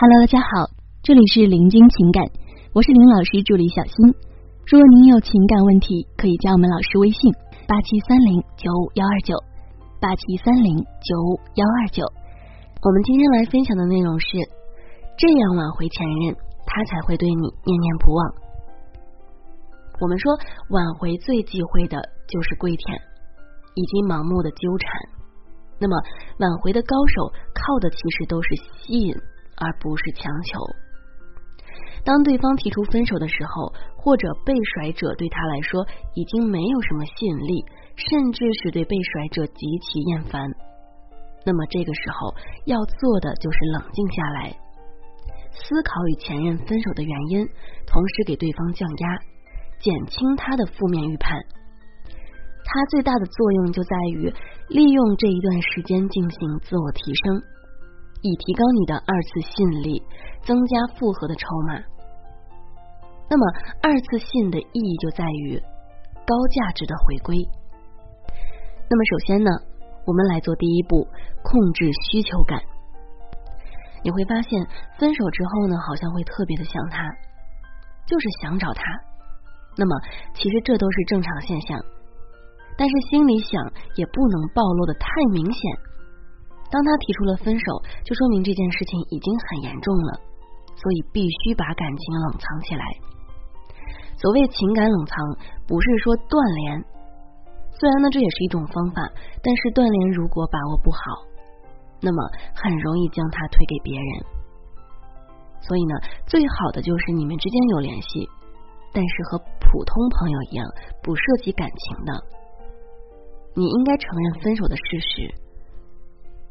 Hello，大家好，这里是林君情感，我是林老师助理小新。如果您有情感问题，可以加我们老师微信八七三零九五幺二九八七三零九五幺二九。我们今天来分享的内容是：这样挽回前任，他才会对你念念不忘。我们说挽回最忌讳的就是跪舔以及盲目的纠缠。那么挽回的高手靠的其实都是吸引。而不是强求。当对方提出分手的时候，或者被甩者对他来说已经没有什么吸引力，甚至是对被甩者极其厌烦，那么这个时候要做的就是冷静下来，思考与前任分手的原因，同时给对方降压，减轻他的负面预判。他最大的作用就在于利用这一段时间进行自我提升。以提高你的二次吸引力，增加复合的筹码。那么，二次吸引的意义就在于高价值的回归。那么，首先呢，我们来做第一步，控制需求感。你会发现，分手之后呢，好像会特别的想他，就是想找他。那么，其实这都是正常现象，但是心里想也不能暴露的太明显。当他提出了分手，就说明这件事情已经很严重了，所以必须把感情冷藏起来。所谓情感冷藏，不是说断联，虽然呢这也是一种方法，但是断联如果把握不好，那么很容易将它推给别人。所以呢，最好的就是你们之间有联系，但是和普通朋友一样，不涉及感情的。你应该承认分手的事实。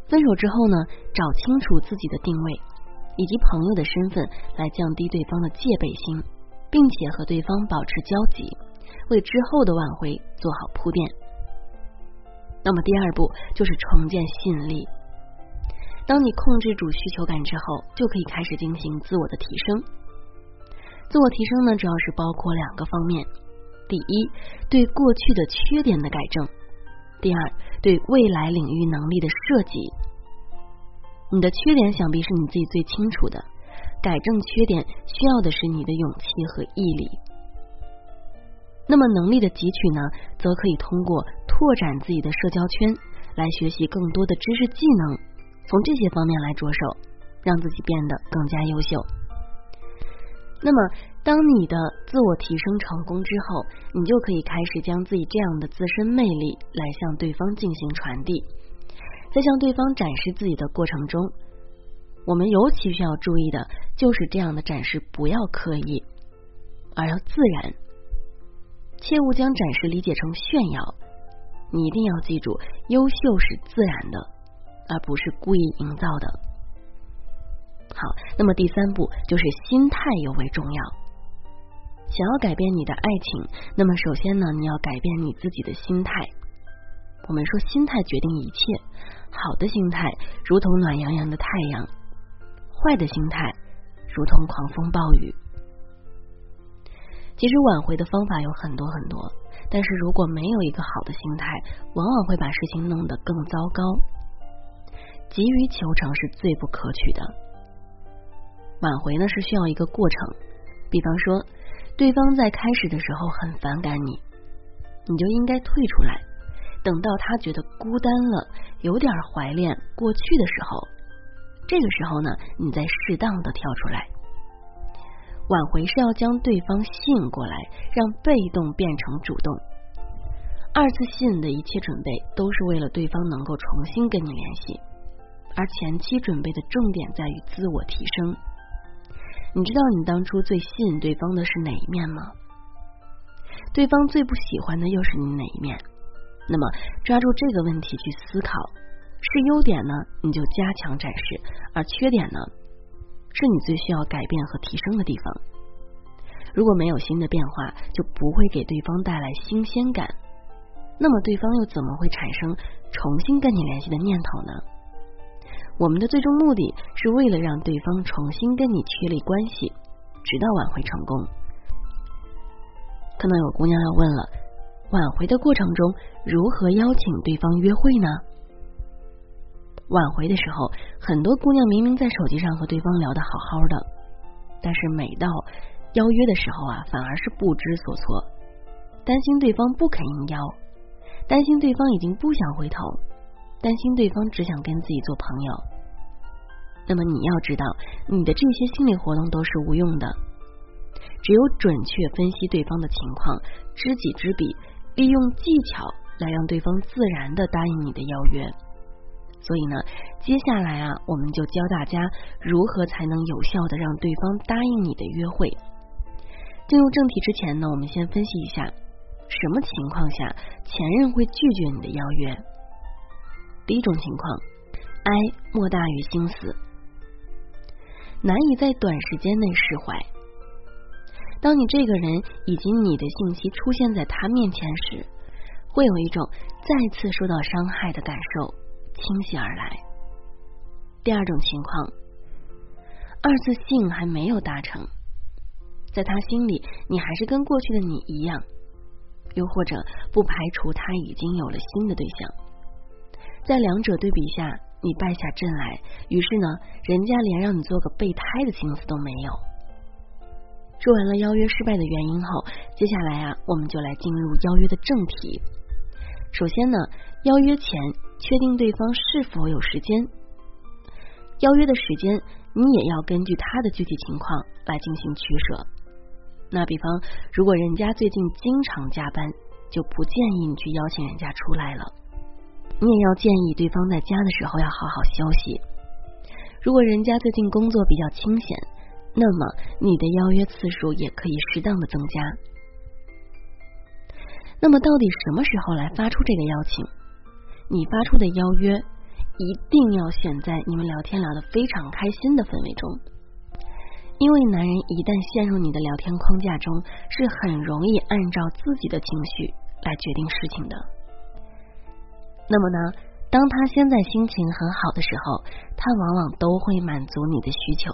分手之后呢，找清楚自己的定位以及朋友的身份，来降低对方的戒备心，并且和对方保持交集，为之后的挽回做好铺垫。那么第二步就是重建吸引力。当你控制住需求感之后，就可以开始进行自我的提升。自我提升呢，主要是包括两个方面：第一，对过去的缺点的改正。第二，对未来领域能力的设计，你的缺点想必是你自己最清楚的。改正缺点需要的是你的勇气和毅力。那么能力的汲取呢，则可以通过拓展自己的社交圈，来学习更多的知识技能，从这些方面来着手，让自己变得更加优秀。那么。当你的自我提升成功之后，你就可以开始将自己这样的自身魅力来向对方进行传递。在向对方展示自己的过程中，我们尤其需要注意的就是这样的展示不要刻意，而要自然，切勿将展示理解成炫耀。你一定要记住，优秀是自然的，而不是故意营造的。好，那么第三步就是心态尤为重要。想要改变你的爱情，那么首先呢，你要改变你自己的心态。我们说，心态决定一切。好的心态如同暖洋洋的太阳，坏的心态如同狂风暴雨。其实挽回的方法有很多很多，但是如果没有一个好的心态，往往会把事情弄得更糟糕。急于求成是最不可取的。挽回呢是需要一个过程，比方说。对方在开始的时候很反感你，你就应该退出来，等到他觉得孤单了，有点怀恋过去的时候，这个时候呢，你再适当的跳出来。挽回是要将对方吸引过来，让被动变成主动。二次吸引的一切准备都是为了对方能够重新跟你联系，而前期准备的重点在于自我提升。你知道你当初最吸引对方的是哪一面吗？对方最不喜欢的又是你哪一面？那么抓住这个问题去思考，是优点呢，你就加强展示；而缺点呢，是你最需要改变和提升的地方。如果没有新的变化，就不会给对方带来新鲜感。那么对方又怎么会产生重新跟你联系的念头呢？我们的最终目的是为了让对方重新跟你确立关系，直到挽回成功。可能有姑娘要问了，挽回的过程中如何邀请对方约会呢？挽回的时候，很多姑娘明明在手机上和对方聊得好好的，但是每到邀约的时候啊，反而是不知所措，担心对方不肯应邀，担心对方已经不想回头，担心对方只想跟自己做朋友。那么你要知道，你的这些心理活动都是无用的，只有准确分析对方的情况，知己知彼，利用技巧来让对方自然的答应你的邀约。所以呢，接下来啊，我们就教大家如何才能有效的让对方答应你的约会。进入正题之前呢，我们先分析一下什么情况下前任会拒绝你的邀约。第一种情况，哀莫大于心死，难以在短时间内释怀。当你这个人以及你的信息出现在他面前时，会有一种再次受到伤害的感受。倾泻而来。第二种情况，二次性还没有达成，在他心里你还是跟过去的你一样，又或者不排除他已经有了新的对象。在两者对比下，你败下阵来，于是呢，人家连让你做个备胎的心思都没有。说完了邀约失败的原因后，接下来啊，我们就来进入邀约的正题。首先呢，邀约前。确定对方是否有时间，邀约的时间你也要根据他的具体情况来进行取舍。那比方，如果人家最近经常加班，就不建议你去邀请人家出来了。你也要建议对方在家的时候要好好休息。如果人家最近工作比较清闲，那么你的邀约次数也可以适当的增加。那么，到底什么时候来发出这个邀请？你发出的邀约一定要选在你们聊天聊得非常开心的氛围中，因为男人一旦陷入你的聊天框架中，是很容易按照自己的情绪来决定事情的。那么呢，当他现在心情很好的时候，他往往都会满足你的需求；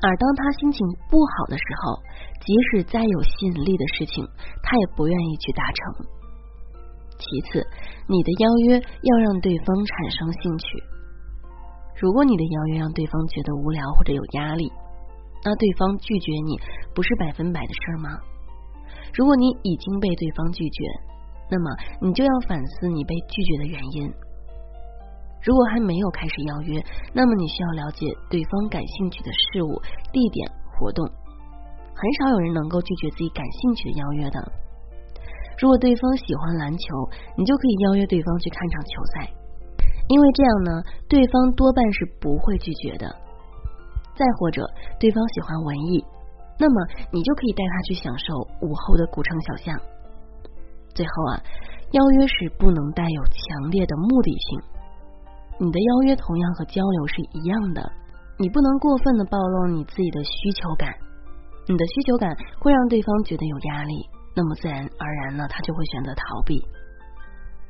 而当他心情不好的时候，即使再有吸引力的事情，他也不愿意去达成。其次，你的邀约要让对方产生兴趣。如果你的邀约让对方觉得无聊或者有压力，那对方拒绝你不是百分百的事儿吗？如果你已经被对方拒绝，那么你就要反思你被拒绝的原因。如果还没有开始邀约，那么你需要了解对方感兴趣的事物、地点、活动。很少有人能够拒绝自己感兴趣的邀约的。如果对方喜欢篮球，你就可以邀约对方去看场球赛，因为这样呢，对方多半是不会拒绝的。再或者，对方喜欢文艺，那么你就可以带他去享受午后的古城小巷。最后啊，邀约时不能带有强烈的目的性。你的邀约同样和交流是一样的，你不能过分的暴露你自己的需求感，你的需求感会让对方觉得有压力。那么自然而然呢，他就会选择逃避。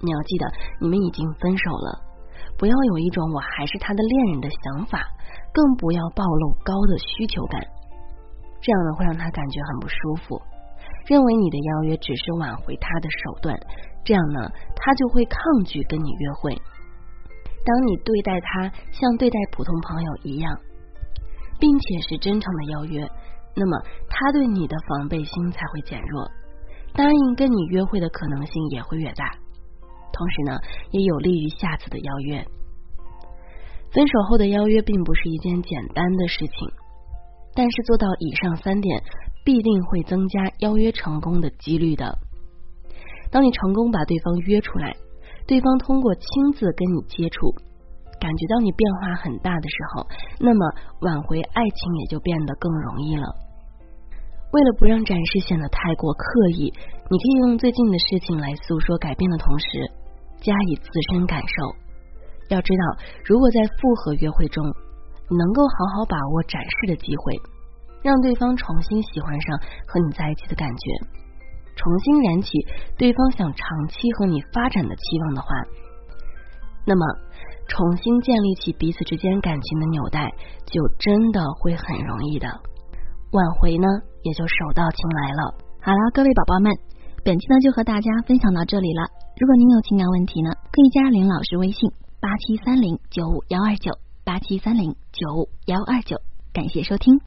你要记得，你们已经分手了，不要有一种我还是他的恋人的想法，更不要暴露高的需求感，这样呢会让他感觉很不舒服，认为你的邀约只是挽回他的手段，这样呢他就会抗拒跟你约会。当你对待他像对待普通朋友一样，并且是真诚的邀约，那么他对你的防备心才会减弱。答应跟你约会的可能性也会越大，同时呢，也有利于下次的邀约。分手后的邀约并不是一件简单的事情，但是做到以上三点，必定会增加邀约成功的几率的。当你成功把对方约出来，对方通过亲自跟你接触，感觉到你变化很大的时候，那么挽回爱情也就变得更容易了。为了不让展示显得太过刻意，你可以用最近的事情来诉说改变的同时，加以自身感受。要知道，如果在复合约会中，你能够好好把握展示的机会，让对方重新喜欢上和你在一起的感觉，重新燃起对方想长期和你发展的期望的话，那么重新建立起彼此之间感情的纽带，就真的会很容易的。挽回呢，也就手到擒来了。好了，各位宝宝们，本期呢就和大家分享到这里了。如果您有情感问题呢，可以加林老师微信：八七三零九五幺二九八七三零九五幺二九。感谢收听。